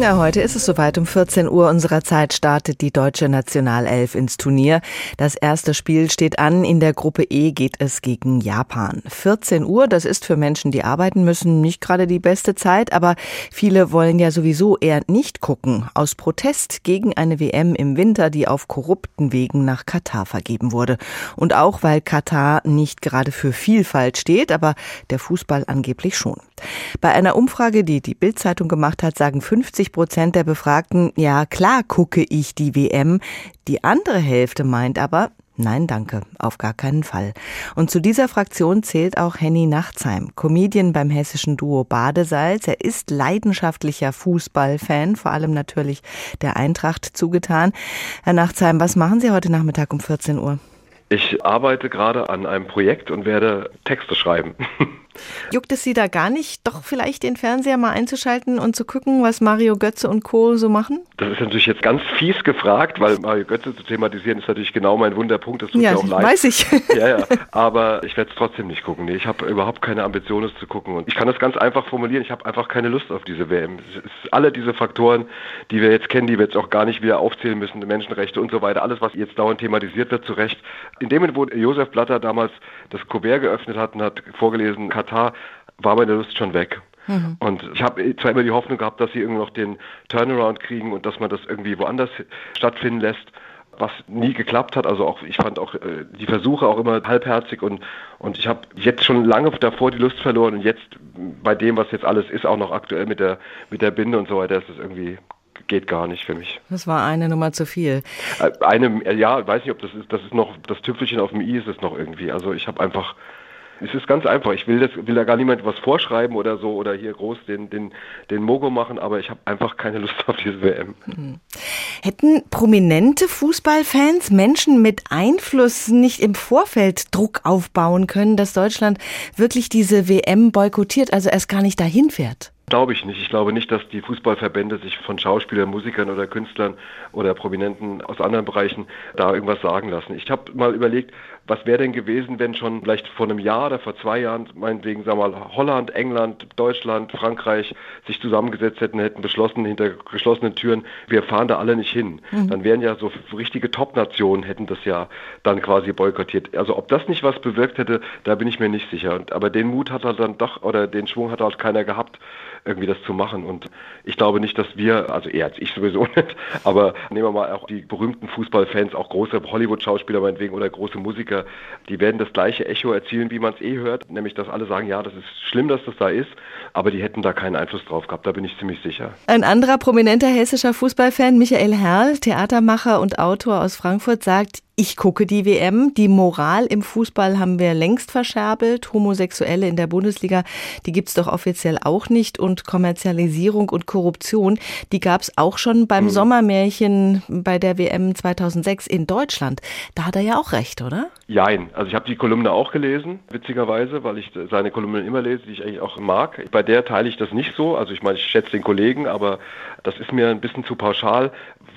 Ja, heute ist es soweit. Um 14 Uhr unserer Zeit startet die deutsche Nationalelf ins Turnier. Das erste Spiel steht an. In der Gruppe E geht es gegen Japan. 14 Uhr, das ist für Menschen, die arbeiten müssen, nicht gerade die beste Zeit, aber viele wollen ja sowieso eher nicht gucken. Aus Protest gegen eine WM im Winter, die auf korrupten Wegen nach Katar vergeben wurde. Und auch, weil Katar nicht gerade für Vielfalt steht, aber der Fußball angeblich schon. Bei einer Umfrage, die die Bildzeitung gemacht hat, sagen 50 Prozent der Befragten, ja klar gucke ich die WM. Die andere Hälfte meint aber, Nein, danke, auf gar keinen Fall. Und zu dieser Fraktion zählt auch Henny Nachtsheim, Comedian beim hessischen Duo Badesalz. Er ist leidenschaftlicher Fußballfan, vor allem natürlich der Eintracht zugetan. Herr Nachtsheim, was machen Sie heute Nachmittag um 14 Uhr? Ich arbeite gerade an einem Projekt und werde Texte schreiben. Juckt es Sie da gar nicht, doch vielleicht den Fernseher mal einzuschalten und zu gucken, was Mario Götze und Co. so machen? Das ist natürlich jetzt ganz fies gefragt, weil Mario Götze zu thematisieren ist natürlich genau mein Wunderpunkt. Das tut ja, mir auch leid. weiß ich. Ja, ja. Aber ich werde es trotzdem nicht gucken. Nee, ich habe überhaupt keine Ambition, es zu gucken. Und ich kann das ganz einfach formulieren. Ich habe einfach keine Lust auf diese WM. Alle diese Faktoren, die wir jetzt kennen, die wir jetzt auch gar nicht wieder aufzählen müssen, Menschenrechte und so weiter, alles, was jetzt dauernd thematisiert wird, zu Recht. In dem Moment, wo Josef Blatter damals das Kuvert geöffnet hat und hat vorgelesen, Katar, war meine Lust schon weg. Mhm. Und ich habe zwar immer die Hoffnung gehabt, dass sie irgendwie noch den Turnaround kriegen und dass man das irgendwie woanders stattfinden lässt, was nie geklappt hat. Also auch ich fand auch äh, die Versuche auch immer halbherzig und und ich habe jetzt schon lange davor die Lust verloren und jetzt bei dem, was jetzt alles ist, auch noch aktuell mit der mit der Binde und so weiter, ist es irgendwie geht gar nicht für mich. Das war eine Nummer zu viel. Äh, eine, ja, weiß nicht, ob das ist, das ist noch, das Tüpfelchen auf dem i ist es noch irgendwie. Also ich habe einfach, es ist ganz einfach. Ich will, das, will da gar niemand was vorschreiben oder so oder hier groß den, den, den Mogo machen, aber ich habe einfach keine Lust auf diese WM. Hm. Hätten prominente Fußballfans, Menschen mit Einfluss nicht im Vorfeld Druck aufbauen können, dass Deutschland wirklich diese WM boykottiert, also erst gar nicht dahin fährt? Glaube ich nicht. Ich glaube nicht, dass die Fußballverbände sich von Schauspielern, Musikern oder Künstlern oder Prominenten aus anderen Bereichen da irgendwas sagen lassen. Ich habe mal überlegt, was wäre denn gewesen, wenn schon vielleicht vor einem Jahr oder vor zwei Jahren, meinetwegen, sagen wir mal, Holland, England, Deutschland, Frankreich sich zusammengesetzt hätten, hätten beschlossen, hinter geschlossenen Türen, wir fahren da alle nicht hin. Mhm. Dann wären ja so richtige Top-Nationen, hätten das ja dann quasi boykottiert. Also ob das nicht was bewirkt hätte, da bin ich mir nicht sicher. Aber den Mut hat halt dann doch, oder den Schwung hat halt keiner gehabt, irgendwie das zu machen. Und ich glaube nicht, dass wir, also als ich sowieso nicht, aber nehmen wir mal auch die berühmten Fußballfans, auch große Hollywood-Schauspieler meinetwegen oder große Musiker, die werden das gleiche Echo erzielen, wie man es eh hört, nämlich dass alle sagen, ja, das ist schlimm, dass das da ist, aber die hätten da keinen Einfluss drauf gehabt, da bin ich ziemlich sicher. Ein anderer prominenter hessischer Fußballfan, Michael Herrl, Theatermacher und Autor aus Frankfurt, sagt, ich gucke die WM. Die Moral im Fußball haben wir längst verscherbelt. Homosexuelle in der Bundesliga, die gibt's doch offiziell auch nicht. Und Kommerzialisierung und Korruption, die gab's auch schon beim mhm. Sommermärchen bei der WM 2006 in Deutschland. Da hat er ja auch recht, oder? Jein. Also ich habe die Kolumne auch gelesen, witzigerweise, weil ich seine Kolumnen immer lese, die ich eigentlich auch mag. Bei der teile ich das nicht so. Also ich meine, ich schätze den Kollegen, aber das ist mir ein bisschen zu pauschal.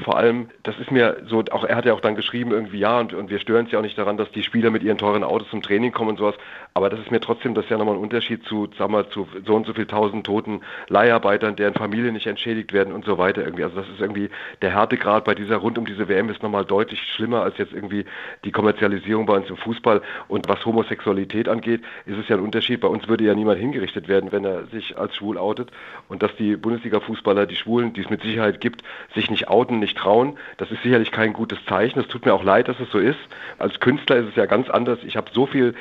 Vor allem, das ist mir so, auch er hat ja auch dann geschrieben, irgendwie, ja, und, und wir stören uns ja auch nicht daran, dass die Spieler mit ihren teuren Autos zum Training kommen und sowas. Aber das ist mir trotzdem, das ist ja nochmal ein Unterschied zu, sagen wir, zu so und so viel tausend toten Leiharbeitern, deren Familien nicht entschädigt werden und so weiter irgendwie. Also das ist irgendwie, der Härtegrad bei dieser, rund um diese WM ist nochmal deutlich schlimmer als jetzt irgendwie die Kommerzialisierung bei uns im Fußball. Und was Homosexualität angeht, ist es ja ein Unterschied. Bei uns würde ja niemand hingerichtet werden, wenn er sich als schwul outet. Und dass die Bundesliga-Fußballer, die Schwulen, die es mit Sicherheit gibt, sich nicht outen, nicht trauen, das ist sicherlich kein gutes Zeichen. Es tut mir auch leid, dass es so ist. Als Künstler ist es ja ganz anders. Ich habe so viel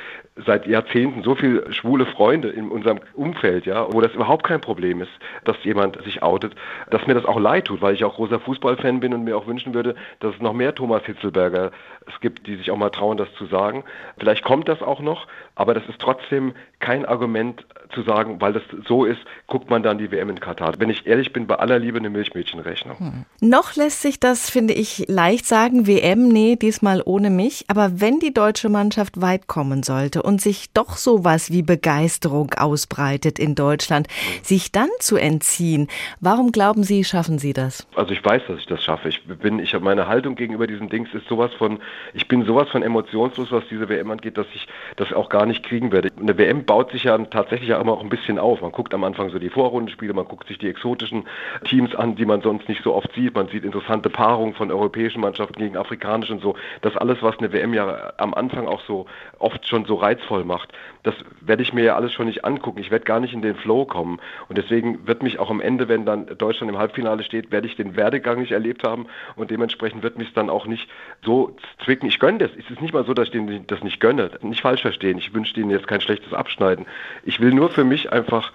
seit Jahrzehnten so viele schwule Freunde in unserem Umfeld, ja, wo das überhaupt kein Problem ist, dass jemand sich outet, dass mir das auch leid tut, weil ich auch großer Fußballfan bin und mir auch wünschen würde, dass es noch mehr Thomas Hitzelberger es gibt, die sich auch mal trauen, das zu sagen. Vielleicht kommt das auch noch, aber das ist trotzdem kein Argument zu sagen, weil das so ist, guckt man dann die WM in Katar. Wenn ich ehrlich bin, bei aller Liebe eine Milchmädchenrechnung. Hm. Noch lässt sich das, finde ich, leicht sagen, WM, nee, diesmal mal ohne mich, aber wenn die deutsche Mannschaft weit kommen sollte und sich doch sowas wie Begeisterung ausbreitet in Deutschland, sich dann zu entziehen, warum glauben Sie, schaffen Sie das? Also ich weiß, dass ich das schaffe. Ich bin, ich habe meine Haltung gegenüber diesem Dings ist sowas von, ich bin sowas von emotionslos, was diese WM angeht, dass ich das auch gar nicht kriegen werde. Eine WM baut sich ja tatsächlich ja immer auch ein bisschen auf. Man guckt am Anfang so die Vorrundenspiele, man guckt sich die exotischen Teams an, die man sonst nicht so oft sieht. Man sieht interessante Paarungen von europäischen Mannschaften gegen afrikanischen und so. Das alles, was eine WM ja am Anfang auch so oft schon so reizvoll macht, das werde ich mir ja alles schon nicht angucken. Ich werde gar nicht in den Flow kommen. Und deswegen wird mich auch am Ende, wenn dann Deutschland im Halbfinale steht, werde ich den Werdegang nicht erlebt haben und dementsprechend wird mich es dann auch nicht so zwicken. Ich gönne das. Es ist nicht mal so, dass ich denen das nicht gönne. Nicht falsch verstehen. Ich wünsche denen jetzt kein schlechtes Abschneiden. Ich will nur für mich einfach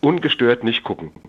ungestört nicht gucken.